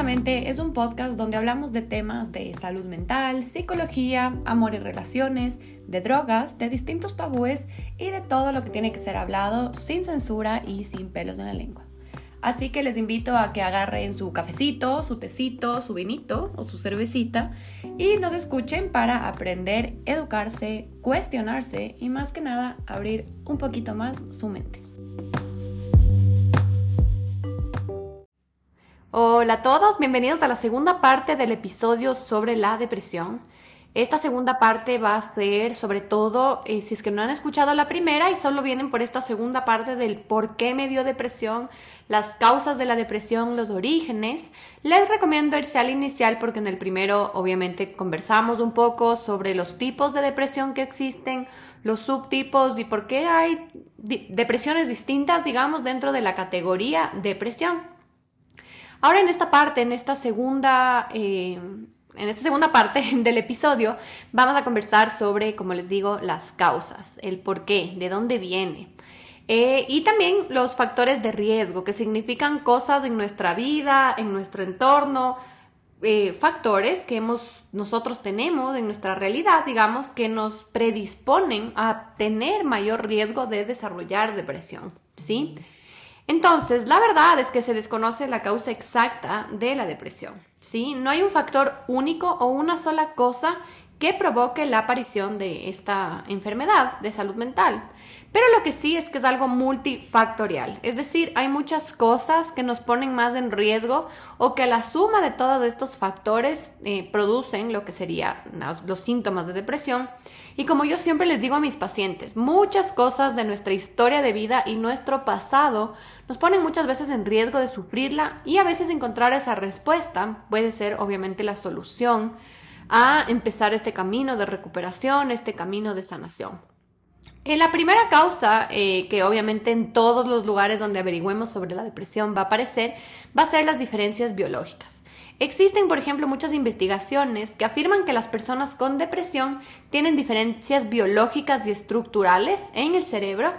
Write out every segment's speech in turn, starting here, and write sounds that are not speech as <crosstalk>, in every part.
Es un podcast donde hablamos de temas de salud mental, psicología, amor y relaciones, de drogas, de distintos tabúes y de todo lo que tiene que ser hablado sin censura y sin pelos en la lengua. Así que les invito a que agarren su cafecito, su tecito, su vinito o su cervecita y nos escuchen para aprender, educarse, cuestionarse y más que nada abrir un poquito más su mente. Hola a todos, bienvenidos a la segunda parte del episodio sobre la depresión. Esta segunda parte va a ser sobre todo, eh, si es que no han escuchado la primera y solo vienen por esta segunda parte del por qué me dio depresión, las causas de la depresión, los orígenes, les recomiendo irse al inicial porque en el primero obviamente conversamos un poco sobre los tipos de depresión que existen, los subtipos y por qué hay depresiones distintas, digamos, dentro de la categoría depresión. Ahora en esta parte, en esta segunda, eh, en esta segunda parte <laughs> del episodio, vamos a conversar sobre, como les digo, las causas, el por qué, de dónde viene. Eh, y también los factores de riesgo, que significan cosas en nuestra vida, en nuestro entorno, eh, factores que hemos, nosotros tenemos en nuestra realidad, digamos, que nos predisponen a tener mayor riesgo de desarrollar depresión, ¿sí? Entonces, la verdad es que se desconoce la causa exacta de la depresión, ¿sí? No hay un factor único o una sola cosa que provoque la aparición de esta enfermedad de salud mental. Pero lo que sí es que es algo multifactorial, es decir, hay muchas cosas que nos ponen más en riesgo o que la suma de todos estos factores eh, producen lo que serían los síntomas de depresión. Y como yo siempre les digo a mis pacientes, muchas cosas de nuestra historia de vida y nuestro pasado nos ponen muchas veces en riesgo de sufrirla y a veces encontrar esa respuesta puede ser obviamente la solución a empezar este camino de recuperación, este camino de sanación. En la primera causa, eh, que obviamente en todos los lugares donde averigüemos sobre la depresión va a aparecer, va a ser las diferencias biológicas. Existen, por ejemplo, muchas investigaciones que afirman que las personas con depresión tienen diferencias biológicas y estructurales en el cerebro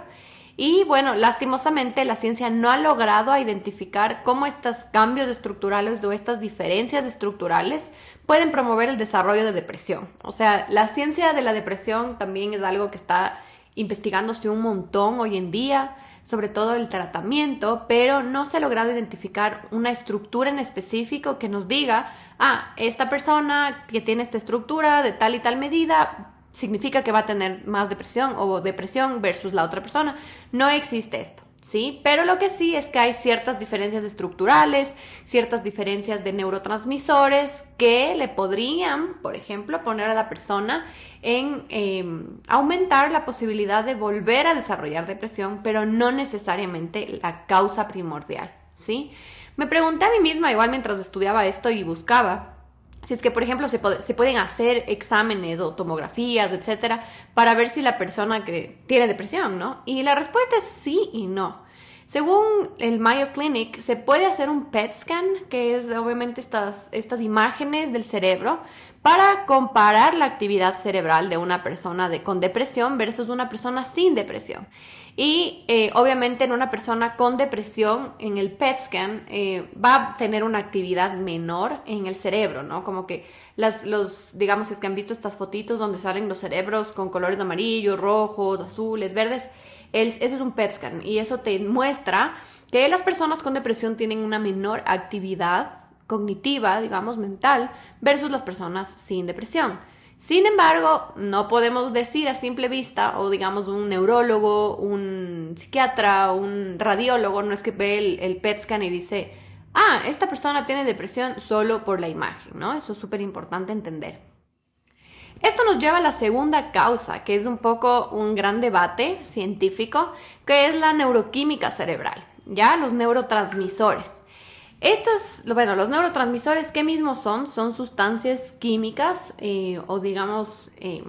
y bueno, lastimosamente la ciencia no ha logrado identificar cómo estos cambios estructurales o estas diferencias estructurales pueden promover el desarrollo de depresión. O sea, la ciencia de la depresión también es algo que está investigándose un montón hoy en día, sobre todo el tratamiento, pero no se ha logrado identificar una estructura en específico que nos diga, ah, esta persona que tiene esta estructura de tal y tal medida significa que va a tener más depresión o depresión versus la otra persona. No existe esto. ¿Sí? Pero lo que sí es que hay ciertas diferencias estructurales, ciertas diferencias de neurotransmisores que le podrían, por ejemplo, poner a la persona en em, aumentar la posibilidad de volver a desarrollar depresión, pero no necesariamente la causa primordial, ¿sí? Me pregunté a mí misma, igual mientras estudiaba esto y buscaba, si es que, por ejemplo, se, pueden hacer exámenes o tomografías, etcétera, para ver si la persona que tiene depresión, ¿no? Y la respuesta es sí y no. Según el Mayo Clinic, se puede hacer un PET scan, que es obviamente estas, estas imágenes del cerebro, para comparar la actividad cerebral de una persona con depresión versus una persona sin depresión. Y eh, obviamente en una persona con depresión, en el PET scan, eh, va a tener una actividad menor en el cerebro, ¿no? Como que las, los, digamos, es que han visto estas fotitos donde salen los cerebros con colores amarillos, rojos, azules, verdes, eso es un PET scan y eso te muestra que las personas con depresión tienen una menor actividad cognitiva, digamos, mental, versus las personas sin depresión. Sin embargo, no podemos decir a simple vista, o digamos un neurólogo, un psiquiatra, un radiólogo, no es que ve el, el PET scan y dice, ah, esta persona tiene depresión solo por la imagen, ¿no? Eso es súper importante entender. Esto nos lleva a la segunda causa, que es un poco un gran debate científico, que es la neuroquímica cerebral, ya los neurotransmisores. Estos, bueno, los neurotransmisores, ¿qué mismos son? Son sustancias químicas eh, o digamos, eh,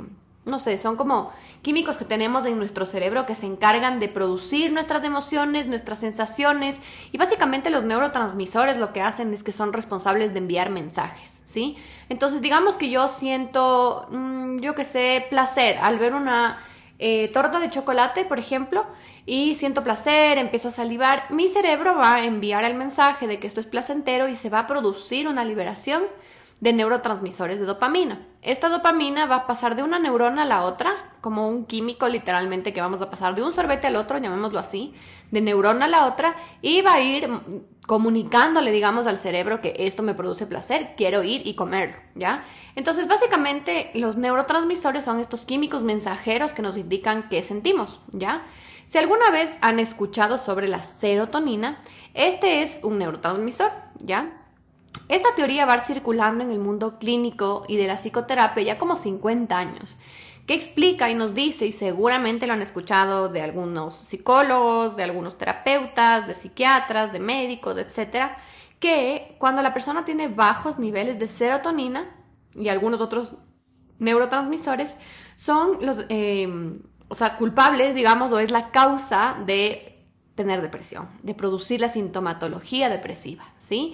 no sé, son como químicos que tenemos en nuestro cerebro que se encargan de producir nuestras emociones, nuestras sensaciones y básicamente los neurotransmisores lo que hacen es que son responsables de enviar mensajes, ¿sí? Entonces digamos que yo siento, mm, yo qué sé, placer al ver una eh, torta de chocolate, por ejemplo, y siento placer, empiezo a salivar, mi cerebro va a enviar el mensaje de que esto es placentero y se va a producir una liberación de neurotransmisores de dopamina. Esta dopamina va a pasar de una neurona a la otra, como un químico literalmente que vamos a pasar de un sorbete al otro, llamémoslo así, de neurona a la otra, y va a ir comunicándole, digamos, al cerebro que esto me produce placer, quiero ir y comerlo, ¿ya? Entonces, básicamente, los neurotransmisores son estos químicos mensajeros que nos indican qué sentimos, ¿ya? Si alguna vez han escuchado sobre la serotonina, este es un neurotransmisor, ¿ya? Esta teoría va circulando en el mundo clínico y de la psicoterapia ya como 50 años, que explica y nos dice, y seguramente lo han escuchado de algunos psicólogos, de algunos terapeutas, de psiquiatras, de médicos, etcétera, que cuando la persona tiene bajos niveles de serotonina y algunos otros neurotransmisores, son los eh, o sea, culpables, digamos, o es la causa de tener depresión, de producir la sintomatología depresiva, ¿sí?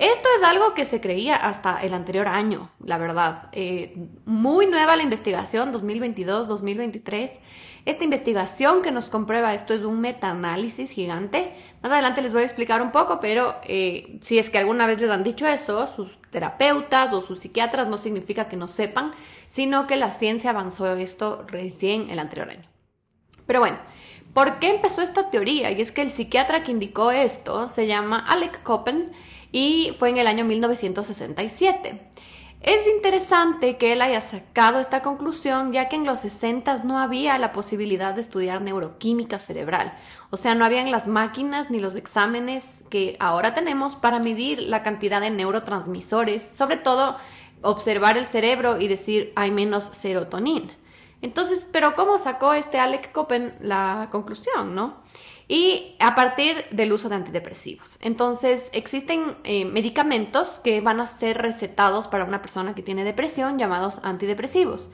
Esto es algo que se creía hasta el anterior año, la verdad. Eh, muy nueva la investigación, 2022-2023. Esta investigación que nos comprueba esto es un metaanálisis gigante. Más adelante les voy a explicar un poco, pero eh, si es que alguna vez les han dicho eso, sus terapeutas o sus psiquiatras no significa que no sepan, sino que la ciencia avanzó esto recién el anterior año. Pero bueno, ¿por qué empezó esta teoría? Y es que el psiquiatra que indicó esto se llama Alec Coppen y fue en el año 1967. Es interesante que él haya sacado esta conclusión ya que en los 60 no había la posibilidad de estudiar neuroquímica cerebral. O sea, no habían las máquinas ni los exámenes que ahora tenemos para medir la cantidad de neurotransmisores, sobre todo observar el cerebro y decir hay menos serotonina. Entonces, pero ¿cómo sacó este Alec Coppen la conclusión, no? Y a partir del uso de antidepresivos. Entonces, existen eh, medicamentos que van a ser recetados para una persona que tiene depresión llamados antidepresivos.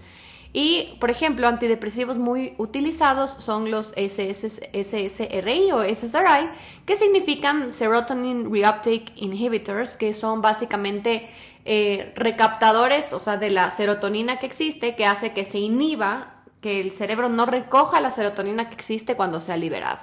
Y, por ejemplo, antidepresivos muy utilizados son los SSRI o SSRI, que significan Serotonin Reuptake Inhibitors, que son básicamente eh, recaptadores, o sea, de la serotonina que existe, que hace que se inhiba que el cerebro no recoja la serotonina que existe cuando se ha liberado.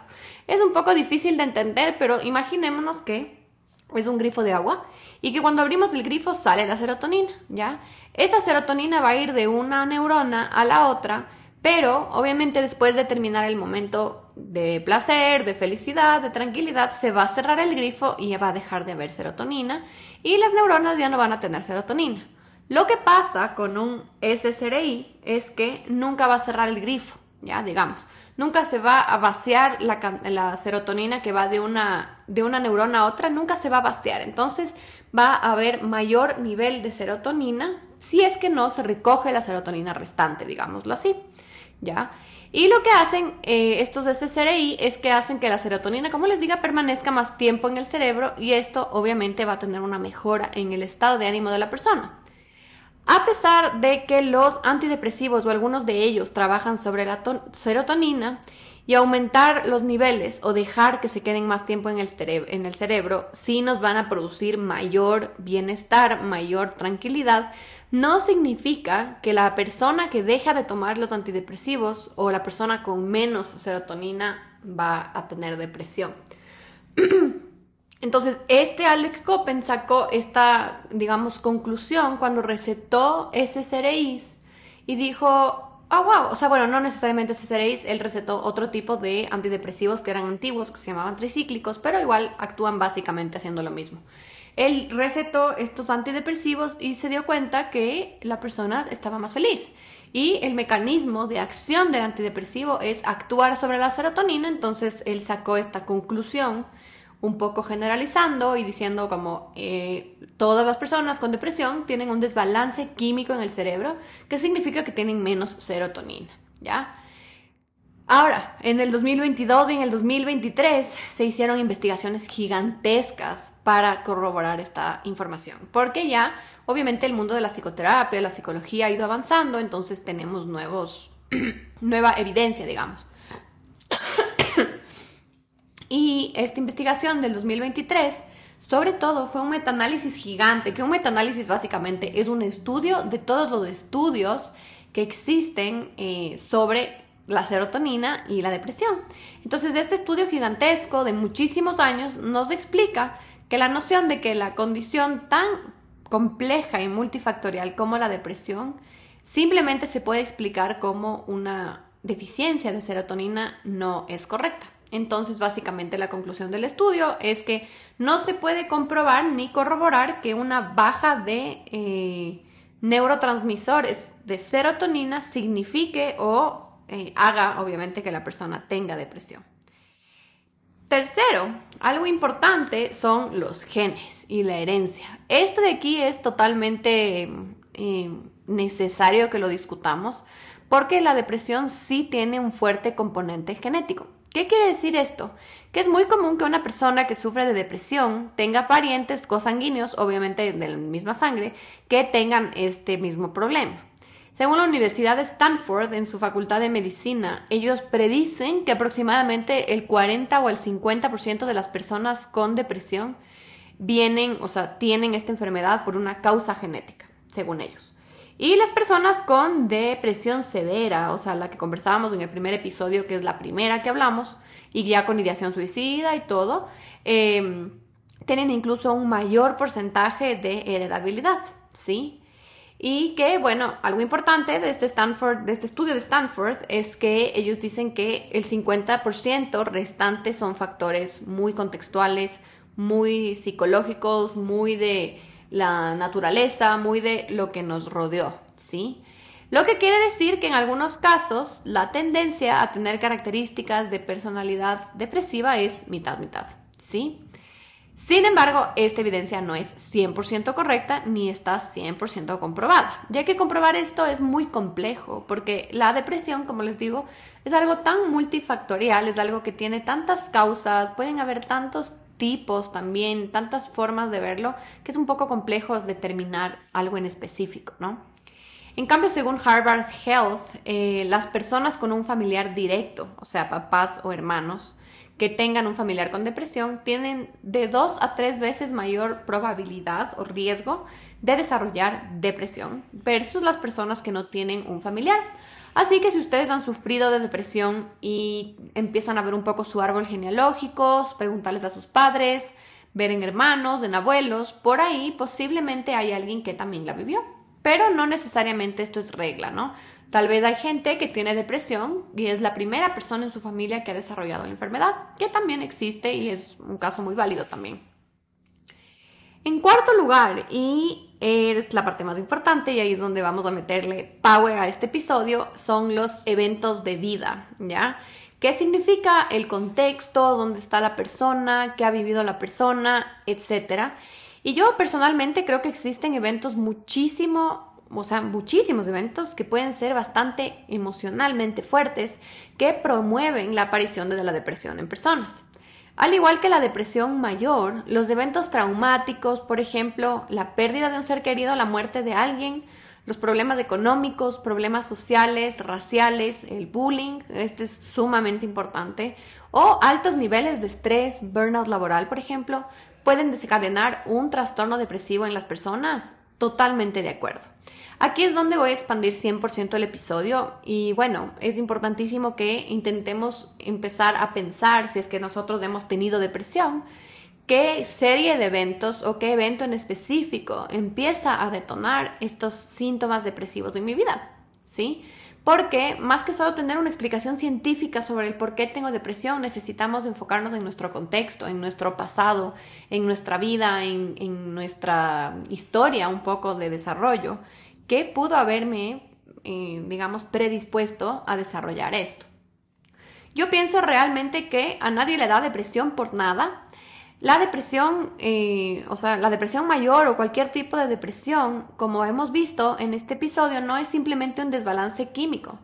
Es un poco difícil de entender, pero imaginémonos que es un grifo de agua y que cuando abrimos el grifo sale la serotonina, ¿ya? Esta serotonina va a ir de una neurona a la otra, pero obviamente después de terminar el momento de placer, de felicidad, de tranquilidad, se va a cerrar el grifo y va a dejar de haber serotonina y las neuronas ya no van a tener serotonina. Lo que pasa con un SSRI es que nunca va a cerrar el grifo, ya digamos. Nunca se va a vaciar la, serotonina que va de una, de una neurona a otra, nunca se va a vaciar. Entonces va a haber mayor nivel de serotonina si es que no se recoge la serotonina restante, digámoslo así. ¿Ya? Y lo que hacen eh, estos SSRI es que hacen que la serotonina, como les diga, permanezca más tiempo en el cerebro y esto obviamente va a tener una mejora en el estado de ánimo de la persona. A pesar de que los antidepresivos o algunos de ellos trabajan sobre la serotonina y aumentar los niveles o dejar que se queden más tiempo en el, en cerebro, sí nos van a producir mayor bienestar, mayor tranquilidad, no significa que la persona que deja de tomar los antidepresivos o la persona con menos serotonina va a tener depresión. <clears throat> Entonces, este Alex Coppen sacó esta, digamos, conclusión cuando recetó SSRIs y dijo, ah, wow, o sea, bueno, no necesariamente SSRIs, él recetó otro tipo de antidepresivos que eran antiguos, que se llamaban tricíclicos, pero igual actúan básicamente haciendo lo mismo. Él recetó estos antidepresivos y se dio cuenta que la persona estaba más feliz. Y el mecanismo de acción del antidepresivo es actuar sobre la serotonina, entonces él sacó esta conclusión un poco generalizando y diciendo como eh, todas las personas con depresión tienen un desbalance químico en el cerebro, que significa que tienen menos serotonina, ¿ya? Ahora, en el 2022 y en el 2023 se hicieron investigaciones gigantescas para corroborar esta información, porque ya obviamente el mundo de la psicoterapia, la psicología ha ido avanzando, entonces tenemos nuevos, <clears throat> nueva evidencia, digamos. Y esta investigación del 2023, sobre todo, fue un metaanálisis gigante, que un metaanálisis básicamente es un estudio de todos los estudios que existen eh, sobre la serotonina y la depresión. Entonces, este estudio gigantesco de muchísimos años nos explica que la noción de que la condición tan compleja y multifactorial como la depresión simplemente se puede explicar como una deficiencia de serotonina no es correcta. Entonces, básicamente la conclusión del estudio es que no se puede comprobar ni corroborar que una baja de eh, neurotransmisores de serotonina signifique o eh, haga, obviamente, que la persona tenga depresión. Tercero, algo importante son los genes y la herencia. Esto de aquí es totalmente eh, necesario que lo discutamos porque la depresión sí tiene un fuerte componente genético. ¿Qué quiere decir esto? Que es muy común que una persona que sufre de depresión tenga parientes cosanguíneos, obviamente de la misma sangre, que tengan este mismo problema. Según la Universidad de Stanford, en su facultad de medicina, ellos predicen que aproximadamente el 40 o el 50% de las personas con depresión vienen, o sea, tienen esta enfermedad por una causa genética, según ellos. Y las personas con depresión severa, o sea, la que conversábamos en el primer episodio, que es la primera que hablamos, y ya con ideación suicida y todo, em, tienen incluso un mayor porcentaje de heredabilidad, ¿sí? Y que, bueno, algo importante de este, Stanford, de este estudio de Stanford es que ellos dicen que el 50% restante son factores muy contextuales, muy psicológicos, muy de la naturaleza, muy de lo que nos rodeó, ¿sí? Lo que quiere decir que en algunos casos la tendencia a tener características de personalidad depresiva es mitad-mitad, ¿sí? Sin embargo, esta evidencia no es 100% correcta ni está 100% comprobada, ya que comprobar esto es muy complejo, porque la depresión, como les digo, es algo tan multifactorial, es algo que tiene tantas causas, pueden haber tantos tipos también, tantas formas de verlo, que es un poco complejo determinar algo en específico, ¿no? En cambio, según Harvard Health, eh, las personas con un familiar directo, o sea, papás o hermanos, que tengan un familiar con depresión, tienen de dos a tres veces mayor probabilidad o riesgo de desarrollar depresión versus las personas que no tienen un familiar. Así que si ustedes han sufrido de depresión y empiezan a ver un poco su árbol genealógico, preguntarles a sus padres, ver en hermanos, en abuelos, por ahí posiblemente hay alguien que también la vivió. Pero no necesariamente esto es regla, ¿no? Tal vez hay gente que tiene depresión y es la primera persona en su familia que ha desarrollado la enfermedad, que también existe y es un caso muy válido también. En cuarto lugar, y es la parte más importante y ahí es donde vamos a meterle power a este episodio, son los eventos de vida, ¿ya? ¿Qué significa el contexto, dónde está la persona, qué ha vivido la persona, etcétera? Y yo personalmente creo que existen eventos muchísimo, o sea, muchísimos eventos que pueden ser bastante emocionalmente fuertes que promueven la aparición de la depresión en personas. Al igual que la depresión mayor, los eventos traumáticos, por ejemplo, la pérdida de un ser querido, la muerte de alguien, los problemas económicos, problemas sociales, raciales, el bullying, este es sumamente importante, o altos niveles de estrés, burnout laboral, por ejemplo, pueden desencadenar un trastorno depresivo en las personas. Totalmente de acuerdo. Aquí es donde voy a expandir 100% el episodio y bueno, es importantísimo que intentemos empezar a pensar si es que nosotros hemos tenido depresión, qué serie de eventos o qué evento en específico empieza a detonar estos síntomas depresivos en mi vida, ¿sí? Porque más que solo tener una explicación científica sobre el por qué tengo depresión, necesitamos enfocarnos en nuestro contexto, en nuestro pasado, en nuestra vida, en nuestra historia un poco de desarrollo ¿Qué pudo haberme, eh, digamos, predispuesto a desarrollar esto? Yo pienso realmente que a nadie le da depresión por nada. La depresión, eh, o sea, la depresión mayor o cualquier tipo de depresión, como hemos visto en este episodio, no es simplemente un desbalance químico.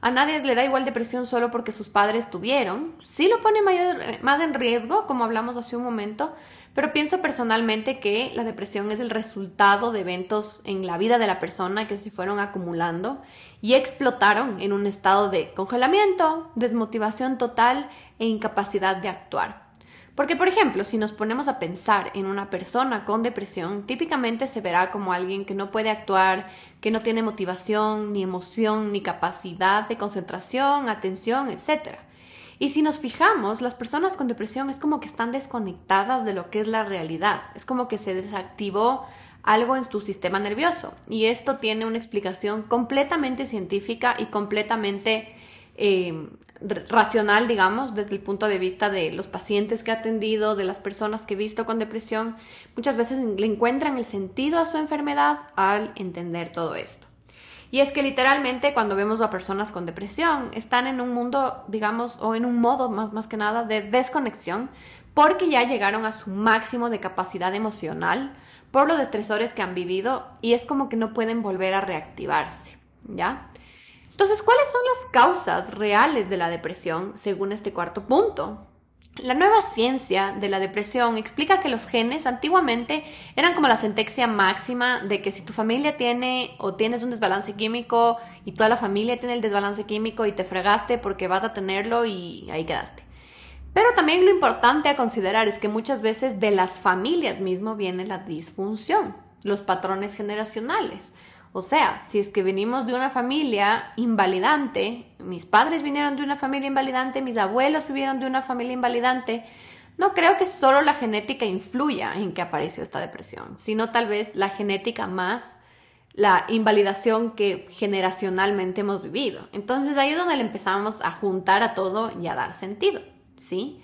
A nadie le da igual depresión solo porque sus padres tuvieron. Sí lo pone mayor, más en riesgo, como hablamos hace un momento, pero pienso personalmente que la depresión es el resultado de eventos en la vida de la persona que se fueron acumulando y explotaron en un estado de congelamiento, desmotivación total e incapacidad de actuar. Porque, por ejemplo, si nos ponemos a pensar en una persona con depresión, típicamente se verá como alguien que no puede actuar, que no tiene motivación, ni emoción, ni capacidad de concentración, atención, etc. Y si nos fijamos, las personas con depresión es como que están desconectadas de lo que es la realidad. Es como que se desactivó algo en tu sistema nervioso. Y esto tiene una explicación completamente científica y completamente eh, racional, digamos, desde el punto de vista de los pacientes que he atendido, de las personas que he visto con depresión, muchas veces le encuentran el sentido a su enfermedad al entender todo esto. Y es que literalmente cuando vemos a personas con depresión, están en un mundo, digamos, o en un modo más, más que nada de desconexión, porque ya llegaron a su máximo de capacidad emocional por los estresores que han vivido y es como que no pueden volver a reactivarse, ¿ya? Entonces, ¿cuáles son las causas reales de la depresión según este cuarto punto? La nueva ciencia de la depresión explica que los genes antiguamente eran como la sentencia máxima de que si tu familia tiene o tienes un desbalance químico y toda la familia tiene el desbalance químico y te fregaste porque vas a tenerlo y ahí quedaste. Pero también lo importante a considerar es que muchas veces de las familias mismo viene la disfunción, los patrones generacionales. O sea, si es que venimos de una familia invalidante, mis padres vinieron de una familia invalidante, mis abuelos vivieron de una familia invalidante, no creo que solo la genética influya en que apareció esta depresión, sino tal vez la genética más la invalidación que generacionalmente hemos vivido. Entonces ahí es donde le empezamos a juntar a todo y a dar sentido, ¿sí?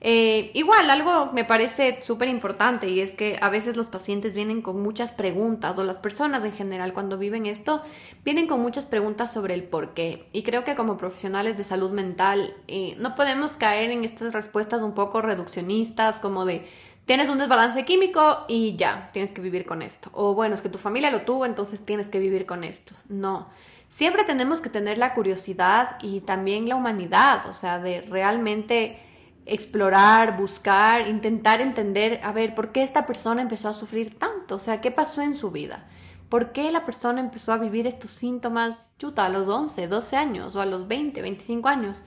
Eh, igual, algo me parece súper importante y es que a veces los pacientes vienen con muchas preguntas o las personas en general cuando viven esto vienen con muchas preguntas sobre el por qué. Y creo que como profesionales de salud mental eh, no podemos caer en estas respuestas un poco reduccionistas como de tienes un desbalance químico y ya, tienes que vivir con esto. O bueno, es que tu familia lo tuvo, entonces tienes que vivir con esto. No. Siempre tenemos que tener la curiosidad y también la humanidad, o sea, de realmente explorar, buscar, intentar entender, a ver, ¿por qué esta persona empezó a sufrir tanto? O sea, ¿qué pasó en su vida? ¿Por qué la persona empezó a vivir estos síntomas, chuta, a los 11, 12 años o a los 20, 25 años?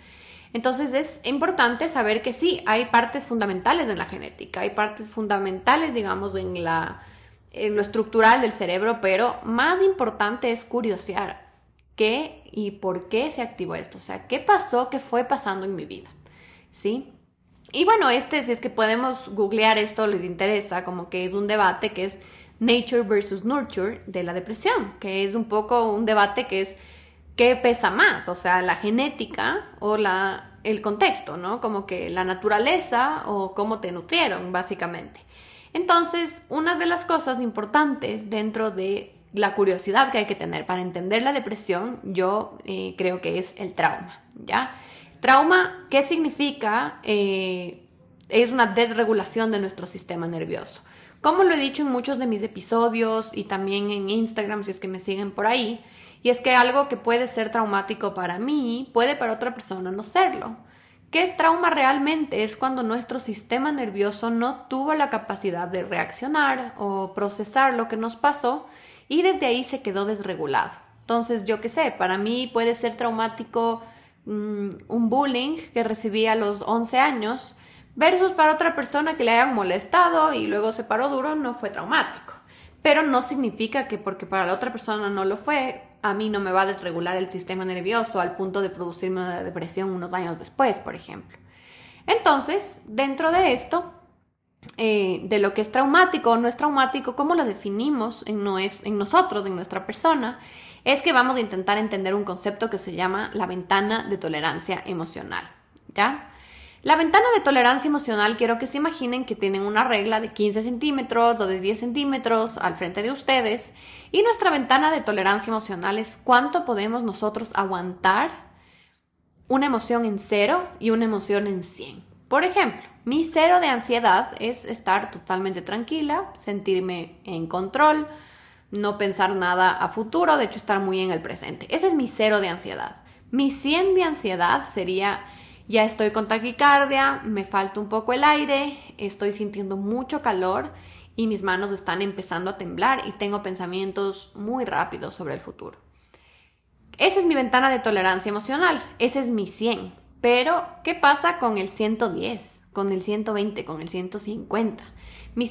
Entonces es importante saber que sí, hay partes fundamentales en la genética, hay partes fundamentales, digamos, en, la, en lo estructural del cerebro, pero más importante es curiosear qué y por qué se activó esto, o sea, qué pasó, qué fue pasando en mi vida, ¿sí? Y bueno, este, si es que podemos googlear esto, les interesa, como que es un debate que es nature versus nurture de la depresión, que es un poco un debate que es qué pesa más, o sea, la genética o la, el contexto, ¿no? Como que la naturaleza o cómo te nutrieron, básicamente. Entonces, una de las cosas importantes dentro de la curiosidad que hay que tener para entender la depresión, yo eh, creo que es el trauma, ¿ya? Trauma, ¿qué significa? Eh, es una desregulación de nuestro sistema nervioso. Como lo he dicho en muchos de mis episodios y también en Instagram, si es que me siguen por ahí, y es que algo que puede ser traumático para mí, puede para otra persona no serlo. ¿Qué es trauma realmente? Es cuando nuestro sistema nervioso no tuvo la capacidad de reaccionar o procesar lo que nos pasó y desde ahí se quedó desregulado. Entonces, yo qué sé, para mí puede ser traumático Mm, un bullying que recibí a los 11 años versus para otra persona que le hayan molestado y luego se paró duro no fue traumático. Pero no significa que porque para la otra persona no lo fue, a mí no me va a desregular el sistema nervioso al punto de producirme una depresión unos años después, por ejemplo. Entonces, dentro de esto, eh, de lo que es traumático o no es traumático, cómo lo definimos en, no es, en nosotros, en nuestra persona, es que vamos a intentar entender un concepto que se llama la ventana de tolerancia emocional. ¿Ya? La ventana de tolerancia emocional quiero que se imaginen que tienen una regla de 15 centímetros o de 10 centímetros al frente de ustedes y nuestra ventana de tolerancia emocional es cuánto podemos nosotros aguantar una emoción en cero y una emoción en 100. Por ejemplo, mi cero de ansiedad es estar totalmente tranquila, sentirme en control, no pensar nada a futuro, de hecho estar muy en el presente. Ese es mi cero de ansiedad. Mi 100 de ansiedad sería, ya estoy con taquicardia, me falta un poco el aire, estoy sintiendo mucho calor y mis manos están empezando a temblar y tengo pensamientos muy rápidos sobre el futuro. Esa es mi ventana de tolerancia emocional, ese es mi 100. Pero, ¿qué pasa con el 110, con el 120, con el 150? Mi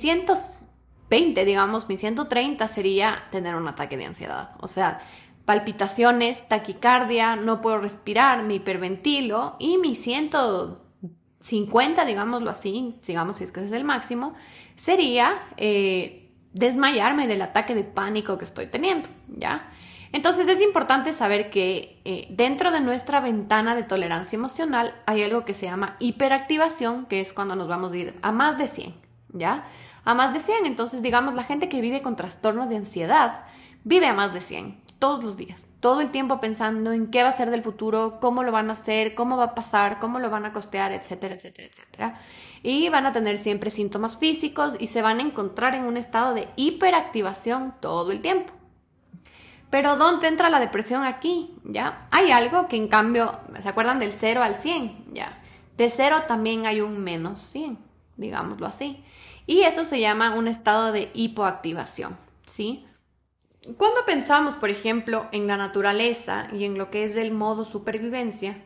120, digamos, mi 130 sería tener un ataque de ansiedad. O sea, palpitaciones, taquicardia, no puedo respirar, me hiperventilo y mi 150, digámoslo así, digamos si es que ese es el máximo, sería eh, desmayarme del ataque de pánico que estoy teniendo, ¿ya? Entonces es importante saber que eh, dentro de nuestra ventana de tolerancia emocional hay algo que se llama hiperactivación, que es cuando nos vamos a ir a más de 100, ¿ya? A más de 100, entonces digamos la gente que vive con trastornos de ansiedad vive a más de 100 todos los días, todo el tiempo pensando en qué va a ser del futuro, cómo lo van a hacer, cómo va a pasar, cómo lo van a costear, etcétera, etcétera, etcétera. Y van a tener siempre síntomas físicos y se van a encontrar en un estado de hiperactivación todo el tiempo. Pero ¿dónde entra la depresión aquí? ¿Ya? Hay algo que en cambio, ¿se acuerdan del 0 al 100? ¿Ya? De 0 también hay un menos 100, digámoslo así. Y eso se llama un estado de hipoactivación, ¿sí? Cuando pensamos, por ejemplo, en la naturaleza y en lo que es del modo supervivencia,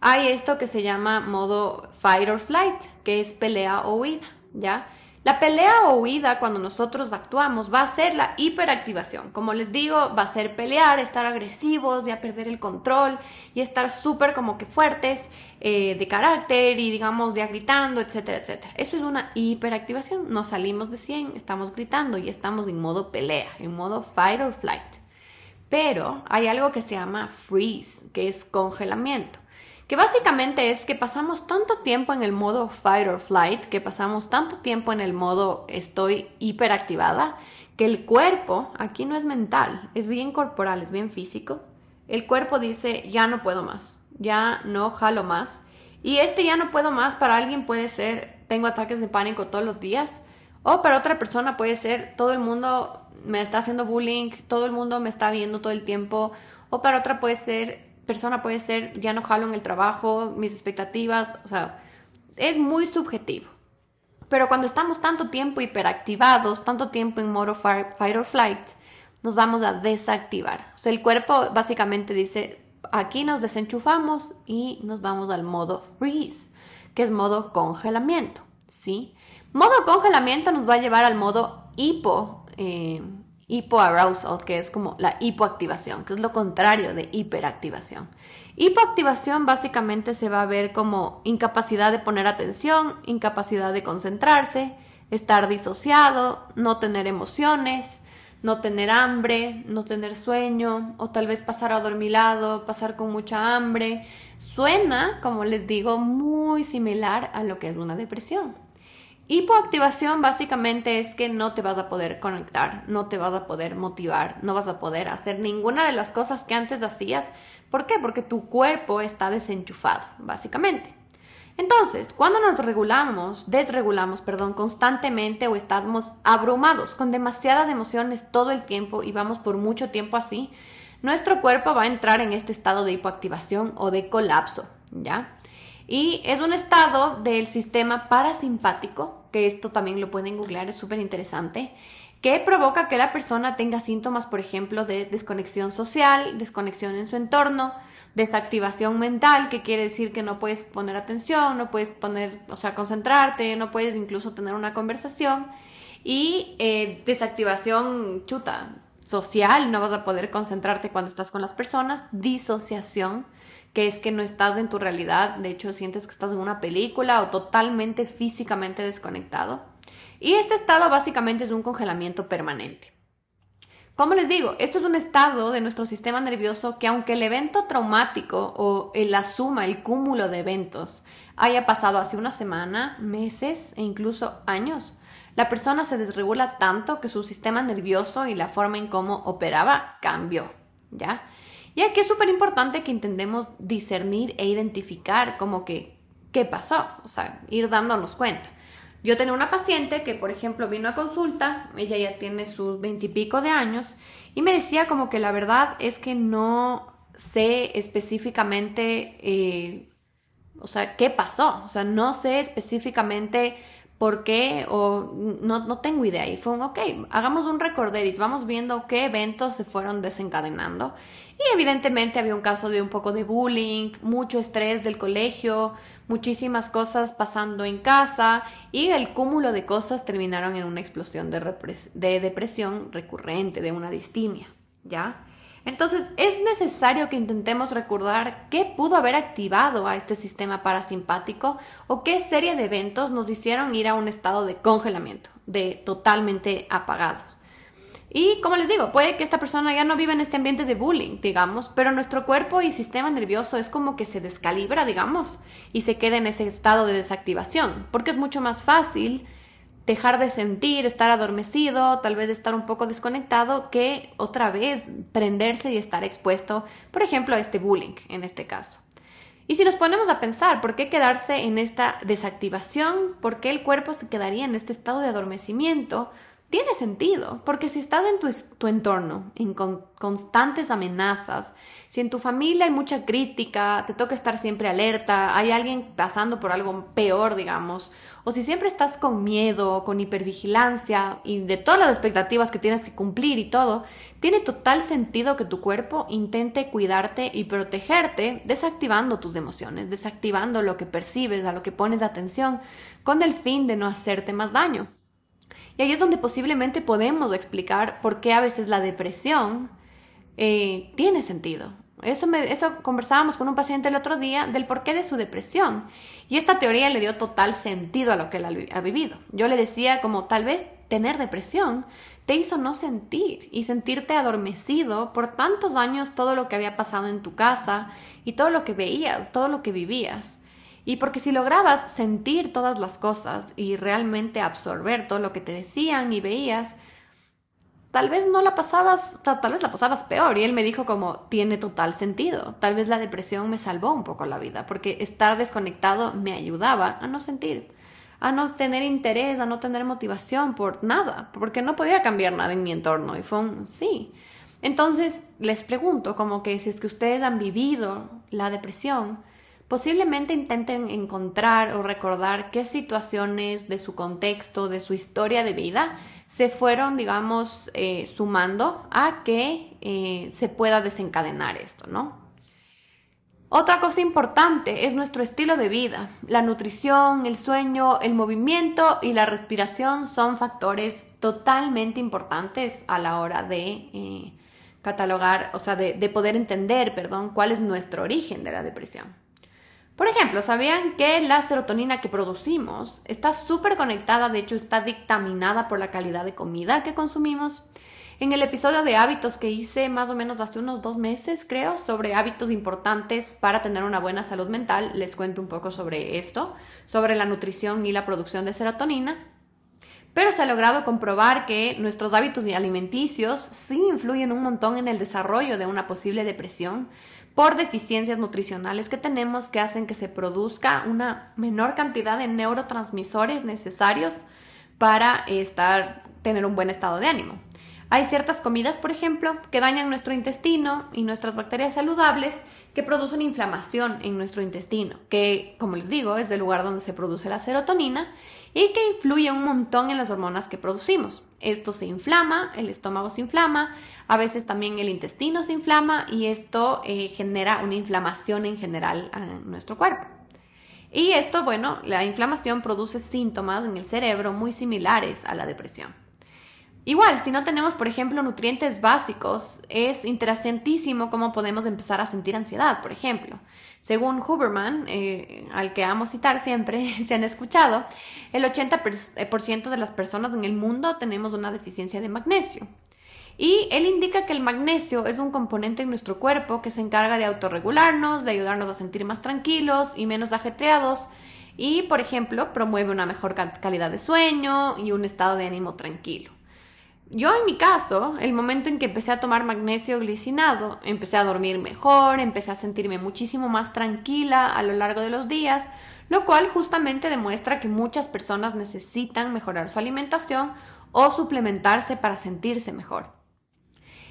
hay esto que se llama modo fight or flight, que es pelea o huida, ¿ya? La pelea o huida cuando nosotros actuamos va a ser la hiperactivación. Como les digo, va a ser pelear, estar agresivos, ya perder el control y estar súper como que fuertes eh, de carácter y digamos ya gritando, etcétera, etcétera. Eso es una hiperactivación. Nos salimos de 100, estamos gritando y estamos en modo pelea, en modo fight or flight. Pero hay algo que se llama freeze, que es congelamiento básicamente es que pasamos tanto tiempo en el modo fight or flight, que pasamos tanto tiempo en el modo estoy hiperactivada, que el cuerpo, aquí no es mental, es bien corporal, es bien físico, el cuerpo dice ya no puedo más, ya no jalo más. Y este ya no puedo más para alguien puede ser tengo ataques de pánico todos los días, o para otra persona puede ser todo el mundo me está haciendo bullying, todo el mundo me está viendo todo el tiempo, o para otra puede ser persona puede ser, ya no jalo en el trabajo, mis expectativas, o sea, es muy subjetivo. Pero cuando estamos tanto tiempo hiperactivados, tanto tiempo en modo fight or flight, nos vamos a desactivar. O sea, el cuerpo básicamente dice, aquí nos desenchufamos y nos vamos al modo freeze, que es modo congelamiento, ¿sí? Modo congelamiento nos va a llevar al modo hipo, eh, hipoarousal, que es como la hipoactivación, que es lo contrario de hiperactivación. Hipoactivación básicamente se va a ver como incapacidad de poner atención, incapacidad de concentrarse, estar disociado, no tener emociones, no tener hambre, no tener sueño o tal vez pasar adormilado, pasar con mucha hambre. Suena, como les digo, muy similar a lo que es una depresión. Hipoactivación básicamente es que no te vas a poder conectar, no te vas a poder motivar, no vas a poder hacer ninguna de las cosas que antes hacías. ¿Por qué? Porque tu cuerpo está desenchufado, básicamente. Entonces, cuando nos regulamos, desregulamos, perdón, constantemente o estamos abrumados con demasiadas emociones todo el tiempo y vamos por mucho tiempo así, nuestro cuerpo va a entrar en este estado de hipoactivación o de colapso, ¿ya? Y es un estado del sistema parasimpático, que esto también lo pueden googlear, es súper interesante, que provoca que la persona tenga síntomas, por ejemplo, de desconexión social, desconexión en su entorno, desactivación mental, que quiere decir que no puedes poner atención, no puedes poner, o sea, concentrarte, no puedes incluso tener una conversación, y eh, desactivación chuta social, no vas a poder concentrarte cuando estás con las personas, disociación, que es que no estás en tu realidad, de hecho sientes que estás en una película o totalmente físicamente desconectado. Y este estado básicamente es un congelamiento permanente. Como les digo, esto es un estado de nuestro sistema nervioso que aunque el evento traumático o la suma, el cúmulo de eventos haya pasado hace una semana, meses e incluso años, la persona se desregula tanto que su sistema nervioso y la forma en cómo operaba cambió, ¿ya? Y aquí es súper importante que intentemos discernir e identificar como que qué pasó, o sea, ir dándonos cuenta. Yo tenía una paciente que, por ejemplo, vino a consulta, ella ya tiene sus veintipico de años, y me decía como que la verdad es que no sé específicamente, eh, o sea, qué pasó, o sea, no sé específicamente por qué o no, no tengo idea. Y fue un, ok, hagamos un recorderis, vamos viendo qué eventos se fueron desencadenando. Y evidentemente había un caso de un poco de bullying, mucho estrés del colegio, muchísimas cosas pasando en casa y el cúmulo de cosas terminaron en una explosión de, de depresión recurrente, de una distimia, ¿ya? Entonces, es necesario que intentemos recordar qué pudo haber activado a este sistema parasimpático o qué serie de eventos nos hicieron ir a un estado de congelamiento, de totalmente apagados. Y como les digo, puede que esta persona ya no viva en este ambiente de bullying, digamos, pero nuestro cuerpo y sistema nervioso es como que se descalibra, digamos, y se queda en ese estado de desactivación, porque es mucho más fácil dejar de sentir, estar adormecido, tal vez estar un poco desconectado, que otra vez prenderse y estar expuesto, por ejemplo, a este bullying en este caso. Y si nos ponemos a pensar, ¿por qué quedarse en esta desactivación? ¿Por qué el cuerpo se quedaría en este estado de adormecimiento? Tiene sentido, porque si estás en tu, entorno, en constantes amenazas, si en tu familia hay mucha crítica, te toca estar siempre alerta, hay alguien pasando por algo peor, digamos, o si siempre estás con miedo, con hipervigilancia y de todas las expectativas que tienes que cumplir y todo, tiene total sentido que tu cuerpo intente cuidarte y protegerte desactivando tus emociones, desactivando lo que percibes, a lo que pones atención, con el fin de no hacerte más daño. Y ahí es donde posiblemente podemos explicar por qué a veces la depresión eh, tiene sentido. Eso, me, eso conversábamos con un paciente el otro día del porqué de su depresión. Y esta teoría le dio total sentido a lo que él ha vivido. Yo le decía como tal vez tener depresión te hizo no sentir y sentirte adormecido por tantos años todo lo que había pasado en tu casa y todo lo que veías, todo lo que vivías. Y porque si lograbas sentir todas las cosas y realmente absorber todo lo que te decían y veías, tal vez no la pasabas, tal vez la pasabas peor. Y él me dijo como, tiene total sentido. Tal vez la depresión me salvó un poco la vida, porque estar desconectado me ayudaba a no sentir, a no tener interés, a no tener motivación por nada, porque no podía cambiar nada en mi entorno. Y fue un sí. Entonces les pregunto como que si es que ustedes han vivido la depresión, Posiblemente intenten encontrar o recordar qué situaciones de su contexto, de su historia de vida, se fueron, digamos, eh, sumando a que eh, se pueda desencadenar esto, ¿no? Otra cosa importante es nuestro estilo de vida. La nutrición, el sueño, el movimiento y la respiración son factores totalmente importantes a la hora de eh, catalogar, o sea, de, de poder entender, perdón, cuál es nuestro origen de la depresión. Por ejemplo, ¿sabían que la serotonina que producimos está súper conectada, de hecho está dictaminada por la calidad de comida que consumimos? En el episodio de hábitos que hice más o menos hace unos dos meses, creo, sobre hábitos importantes para tener una buena salud mental, les cuento un poco sobre esto, sobre la nutrición y la producción de serotonina. Pero se ha logrado comprobar que nuestros hábitos alimenticios sí influyen un montón en el desarrollo de una posible depresión, por deficiencias nutricionales que tenemos que hacen que se produzca una menor cantidad de neurotransmisores necesarios para estar, tener un buen estado de ánimo. Hay ciertas comidas, por ejemplo, que dañan nuestro intestino y nuestras bacterias saludables que producen inflamación en nuestro intestino, que, como les digo, es el lugar donde se produce la serotonina y que influye un montón en las hormonas que producimos. Esto se inflama, el estómago se inflama, a veces también el intestino se inflama y esto eh, genera una inflamación en general en nuestro cuerpo. Y esto, bueno, la inflamación produce síntomas en el cerebro muy similares a la depresión. Igual, si no tenemos, por ejemplo, nutrientes básicos, es interesantísimo cómo podemos empezar a sentir ansiedad, por ejemplo. Según Huberman, eh, al que amo citar siempre, <laughs> se han escuchado, el 80% de las personas en el mundo tenemos una deficiencia de magnesio. Y él indica que el magnesio es un componente en nuestro cuerpo que se encarga de autorregularnos, de ayudarnos a sentir más tranquilos y menos ajetreados. Y, por ejemplo, promueve una mejor calidad de sueño y un estado de ánimo tranquilo. Yo en mi caso, el momento en que empecé a tomar magnesio glicinado, empecé a dormir mejor, empecé a sentirme muchísimo más tranquila a lo largo de los días, lo cual justamente demuestra que muchas personas necesitan mejorar su alimentación o suplementarse para sentirse mejor.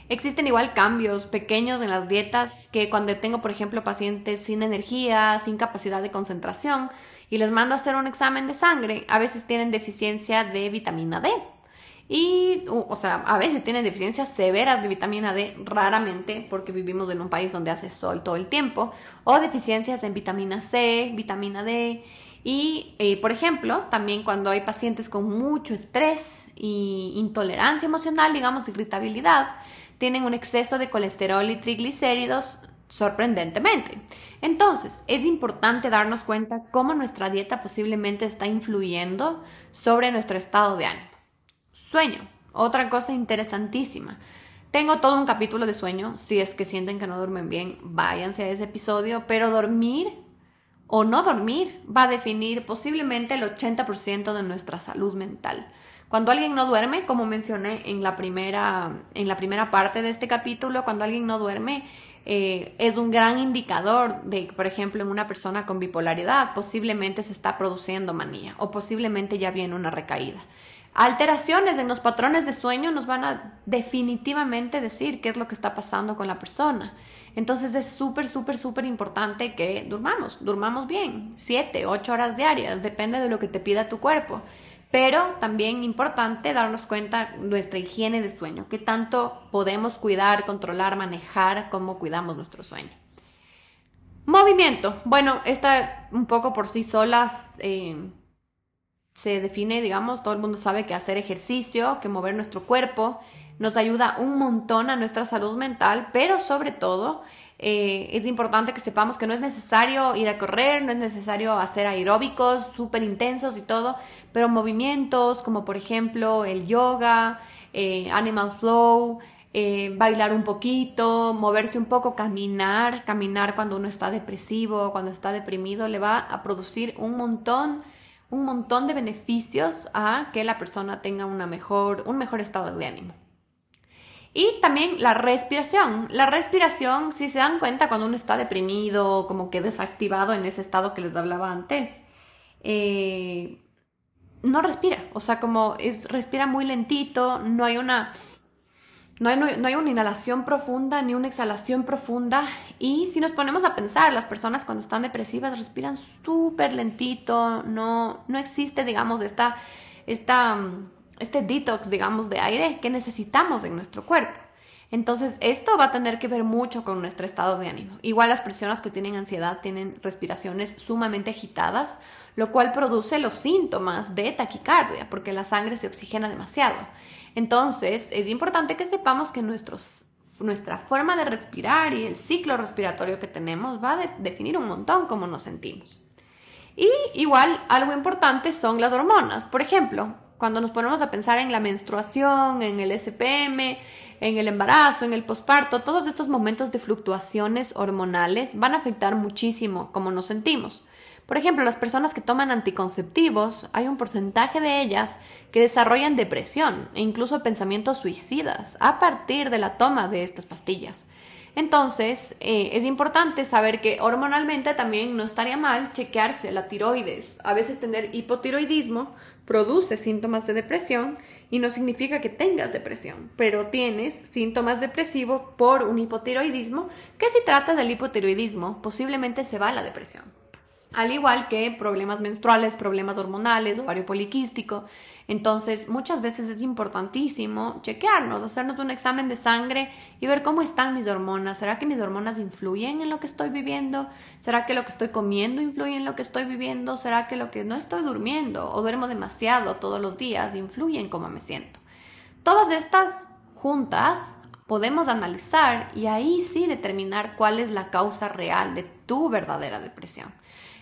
Existen igual cambios pequeños en las dietas que cuando tengo, por ejemplo, pacientes sin energía, sin capacidad de concentración, y les mando a hacer un examen de sangre, a veces tienen deficiencia de vitamina D. Y, o sea, a veces tienen deficiencias severas de vitamina D, raramente, porque vivimos en un país donde hace sol todo el tiempo, o deficiencias en vitamina C, vitamina D. Y, eh, por ejemplo, también cuando hay pacientes con mucho estrés y intolerancia emocional, digamos, irritabilidad, tienen un exceso de colesterol y triglicéridos sorprendentemente. Entonces, es importante darnos cuenta cómo nuestra dieta posiblemente está influyendo sobre nuestro estado de ánimo. Sueño, otra cosa interesantísima. Tengo todo un capítulo de sueño, si es que sienten que no duermen bien, váyanse a ese episodio, pero dormir o no dormir va a definir posiblemente el 80% de nuestra salud mental. Cuando alguien no duerme, como mencioné en la primera, en la primera parte de este capítulo, cuando alguien no duerme, eh, es un gran indicador de, por ejemplo, en una persona con bipolaridad, posiblemente se está produciendo manía o posiblemente ya viene una recaída. Alteraciones en los patrones de sueño nos van a definitivamente decir qué es lo que está pasando con la persona. Entonces es súper, súper, súper importante que durmamos, durmamos bien, siete, ocho horas diarias, depende de lo que te pida tu cuerpo. Pero también importante darnos cuenta nuestra higiene de sueño, qué tanto podemos cuidar, controlar, manejar, cómo cuidamos nuestro sueño. Movimiento. Bueno, esta un poco por sí solas eh, se define, digamos, todo el mundo sabe que hacer ejercicio, que mover nuestro cuerpo, nos ayuda un montón a nuestra salud mental, pero sobre todo eh, es importante que sepamos que no es necesario ir a correr, no es necesario hacer aeróbicos súper intensos y todo, pero movimientos como por ejemplo el yoga, eh, animal flow, eh, bailar un poquito, moverse un poco, caminar, caminar cuando uno está depresivo, cuando está deprimido, le va a producir un montón, un montón de beneficios a que la persona tenga una mejor, un mejor estado de ánimo. Y también la respiración. La respiración, si se dan cuenta cuando uno está deprimido, como que desactivado en ese estado que les hablaba antes, eh, no respira. O sea, como es, respira muy lentito, no hay una... No hay, no hay, una inhalación profunda ni una exhalación profunda. Y si nos ponemos a pensar, las personas cuando están depresivas respiran súper lentito, no, no existe, digamos, esta, esta este detox, digamos, de aire que necesitamos en nuestro cuerpo. Entonces, esto va a tener que ver mucho con nuestro estado de ánimo. Igual las personas que tienen ansiedad tienen respiraciones sumamente agitadas, lo cual produce los síntomas de taquicardia, porque la sangre se oxigena demasiado. Entonces, es importante que sepamos que nuestra forma de respirar y el ciclo respiratorio que tenemos va a definir un montón cómo nos sentimos. Y igual, algo importante son las hormonas. Por ejemplo, cuando nos ponemos a pensar en la menstruación, en el SPM, en el embarazo, en el posparto, todos estos momentos de fluctuaciones hormonales van a afectar muchísimo cómo nos sentimos. Por ejemplo, las personas que toman anticonceptivos, hay un porcentaje de ellas que desarrollan depresión e incluso pensamientos suicidas a partir de la toma de estas pastillas. Entonces, eh, es importante saber que hormonalmente también no estaría mal chequearse la tiroides. A veces tener hipotiroidismo produce síntomas de depresión y no significa que tengas depresión, pero tienes síntomas depresivos por un hipotiroidismo que si trata del hipotiroidismo posiblemente se va a la depresión al igual que problemas menstruales, problemas hormonales, ovario poliquístico. Entonces, muchas veces es importantísimo chequearnos, hacernos un examen de sangre y ver cómo están mis hormonas. ¿Será que mis hormonas influyen en lo que estoy viviendo? ¿Será que lo que estoy comiendo influye en lo que estoy viviendo? ¿Será que lo que no estoy durmiendo o duermo demasiado todos los días influye en cómo me siento? Todas estas juntas podemos analizar y ahí sí determinar cuál es la causa real de tu verdadera depresión.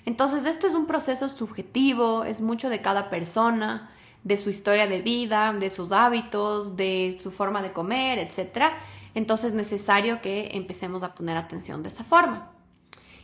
Entonces esto es un proceso subjetivo, es mucho de cada persona, de su historia de vida, de sus hábitos, de su forma de comer, etc. Entonces es necesario que empecemos a poner atención de esa forma.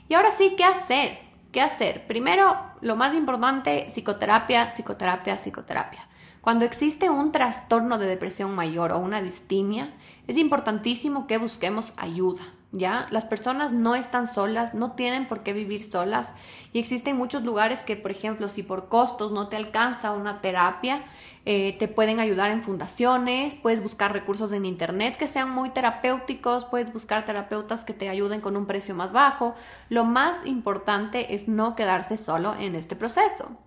Y ahora sí, ¿qué hacer? ¿Qué hacer? Primero, lo más importante, psicoterapia, psicoterapia, psicoterapia. Cuando existe un trastorno de depresión mayor o una distimia, es importantísimo que busquemos ayuda ¿ya? Las personas no están solas, no tienen por qué vivir solas y existen muchos lugares que, por ejemplo, si por costos no te alcanza una terapia, eh, te pueden ayudar en fundaciones, puedes buscar recursos en internet que sean muy terapéuticos, puedes buscar terapeutas que te ayuden con un precio más bajo. Lo más importante es no quedarse solo en este proceso.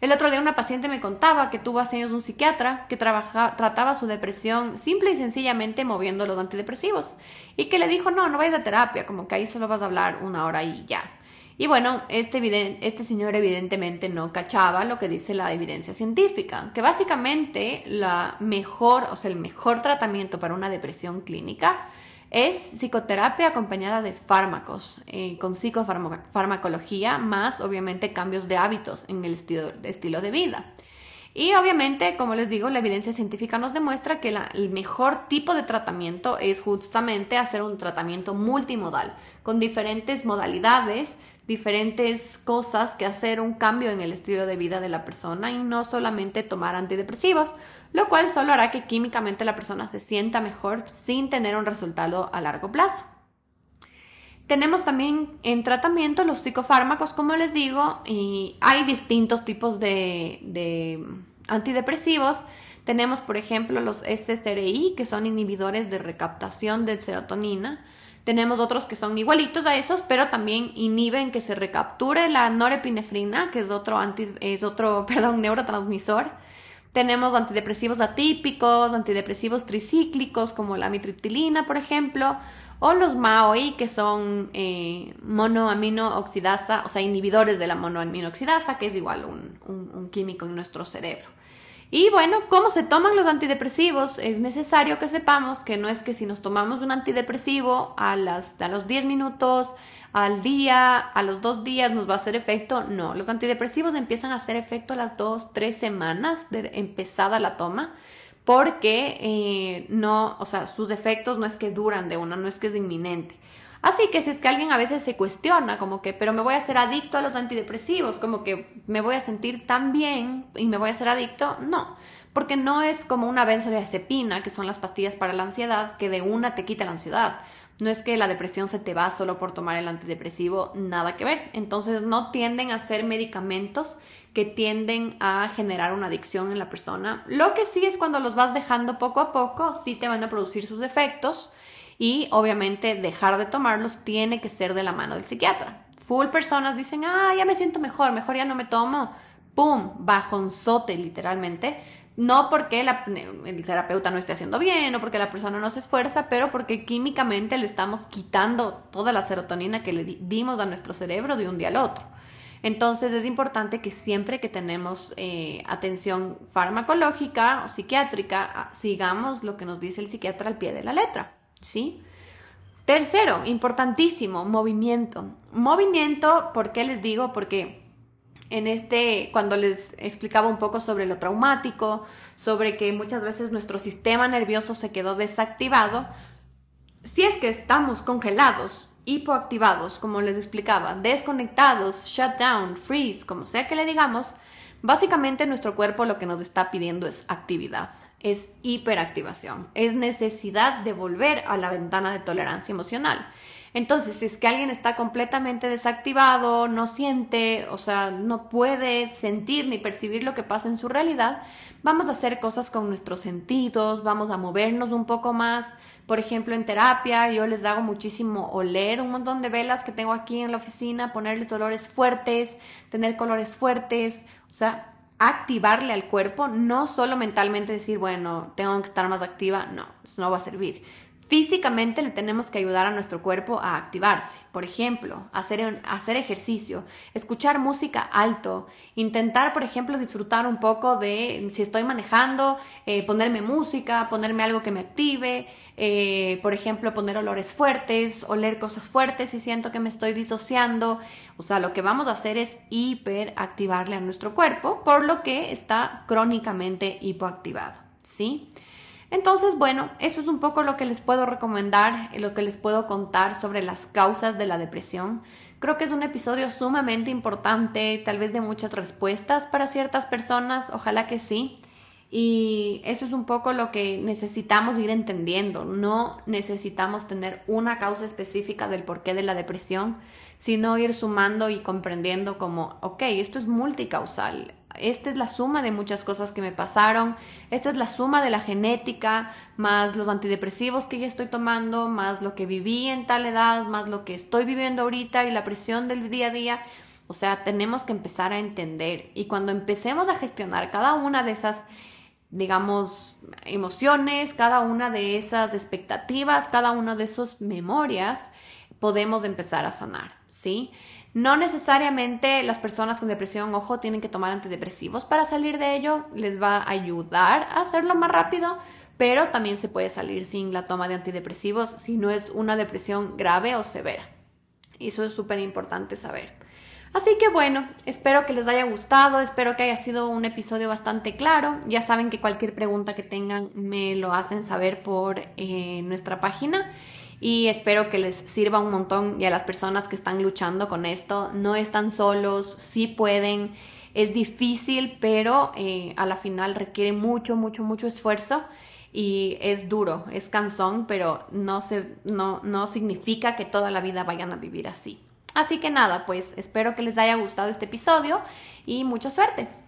El otro día una paciente me contaba que tuvo hace años un psiquiatra que trataba su depresión simple y sencillamente moviendo los antidepresivos y que le dijo, no, no vayas a terapia, como que ahí solo vas a hablar una hora y ya. Y bueno, este, este señor evidentemente no cachaba lo que dice la evidencia científica, que básicamente la mejor, o sea, el mejor tratamiento para una depresión clínica es psicoterapia acompañada de fármacos, eh, con psicofarmacología, más obviamente cambios de hábitos en el estilo, estilo de vida. Y obviamente, como les digo, la evidencia científica nos demuestra que el mejor tipo de tratamiento es justamente hacer un tratamiento multimodal, con diferentes modalidades diferentes cosas que hacer un cambio en el estilo de vida de la persona y no solamente tomar antidepresivos, lo cual solo hará que químicamente la persona se sienta mejor sin tener un resultado a largo plazo. Tenemos también en tratamiento los psicofármacos, como les digo, y hay distintos tipos de, de antidepresivos. Tenemos, por ejemplo, los SSRI, que son inhibidores de recaptación de serotonina. Tenemos otros que son igualitos a esos, pero también inhiben que se recapture la norepinefrina, que es otro, anti, es otro <laughs> perdón, neurotransmisor. Tenemos antidepresivos atípicos, antidepresivos tricíclicos como la mitriptilina, por ejemplo, o los MAOI, que son eh, monoamino oxidasa, o sea, inhibidores de la monoamino oxidasa, que es igual un químico en nuestro cerebro. Y bueno, ¿cómo se toman los antidepresivos? Es necesario que sepamos que no es que si nos tomamos un antidepresivo a, las, a los 10 minutos, al día, a los dos días nos va a hacer efecto. No, los antidepresivos empiezan a hacer efecto a las dos, tres semanas de empezada la toma porque eh, no, o sea, sus efectos no es que duran de una, no es que es inminente. Así que si es que alguien a veces se cuestiona, como que, pero me voy a hacer adicto a los antidepresivos, como que me voy a sentir tan bien y me voy a ser adicto, no, porque no es como una benzodiazepina, que son las pastillas para la ansiedad, que de una te quita la ansiedad. No es que la depresión se te va solo por tomar el antidepresivo, nada que ver. Entonces no tienden a ser medicamentos que tienden a generar una adicción en la persona. Lo que sí es cuando los vas dejando poco a poco, sí te van a producir sus efectos y obviamente dejar de tomarlos tiene que ser de la mano del psiquiatra. Full personas dicen, ah, ya me siento mejor, mejor ya no me tomo. ¡Pum! Bajonzote, literalmente. No porque el terapeuta no esté haciendo bien o porque la persona no se esfuerza, pero porque químicamente le estamos quitando toda la serotonina que le dimos a nuestro cerebro de un día al otro. Entonces es importante que siempre que tenemos eh, atención farmacológica o psiquiátrica, ah, sigamos lo que nos dice el psiquiatra al pie de la letra. ¿sí? Tercero, importantísimo, movimiento. Movimiento, ¿por qué les digo? Porque en este, cuando les explicaba un poco sobre lo traumático, sobre que muchas veces nuestro sistema nervioso se quedó desactivado, si es que estamos congelados, hipoactivados, como les explicaba, desconectados, shut down, freeze, como sea que le digamos, básicamente nuestro cuerpo lo que nos está pidiendo es actividad es hiperactivación, es necesidad de volver a la ventana de tolerancia emocional. Entonces, si es que alguien está completamente desactivado, no siente, o sea, no puede sentir ni percibir lo que pasa en su realidad, vamos a hacer cosas con nuestros sentidos, vamos a movernos un poco más. Por ejemplo, en terapia yo les hago muchísimo oler un montón de velas que tengo aquí en la oficina, ponerles olores fuertes, tener colores fuertes, o sea, activarle al cuerpo, no solo mentalmente decir, bueno, tengo que estar más activa, no, eso no va a servir. Físicamente le tenemos que ayudar a nuestro cuerpo a activarse. Por ejemplo, hacer, hacer ejercicio, escuchar música alto, intentar, por ejemplo, disfrutar un poco de, si estoy manejando, eh, ponerme música, ponerme algo que me active, eh, por ejemplo, poner olores fuertes, oler cosas fuertes si siento que me estoy disociando. O sea, lo que vamos a hacer es hiperactivarle a nuestro cuerpo, por lo que está crónicamente hipoactivado. ¿Sí? Entonces, bueno, eso es un poco lo que les puedo recomendar, lo que les puedo contar sobre las causas de la depresión. Creo que es un episodio sumamente importante, tal vez de muchas respuestas para ciertas personas, ojalá que sí. Y eso es un poco lo que necesitamos ir entendiendo. No necesitamos tener una causa específica del porqué de la depresión, sino ir sumando y comprendiendo como, ok, esto es multicausal. Esta es la suma de muchas cosas que me pasaron. Esto es la suma de la genética, más los antidepresivos que ya estoy tomando, más lo que viví en tal edad, más lo que estoy viviendo ahorita y la presión del día a día. O sea, tenemos que empezar a entender. Y cuando empecemos a gestionar cada una de esas digamos, emociones, cada una de esas expectativas, cada una de esas memorias, podemos empezar a sanar, ¿sí? No necesariamente las personas con depresión, ojo, tienen que tomar antidepresivos para salir de ello, les va a ayudar a hacerlo más rápido, pero también se puede salir sin la toma de antidepresivos si no es una depresión grave o severa. Eso es súper importante saber. Así que bueno, espero que les haya gustado, espero que haya sido un episodio bastante claro. Ya saben que cualquier pregunta que tengan me lo hacen saber por eh, nuestra página y espero que les sirva un montón y a las personas que están luchando con esto, no están solos, sí pueden, es difícil, pero eh, a la final requiere mucho, mucho, mucho esfuerzo y es duro, es cansón, pero no, se, no, no significa que toda la vida vayan a vivir así. Así que nada, pues espero que les haya gustado este episodio y mucha suerte.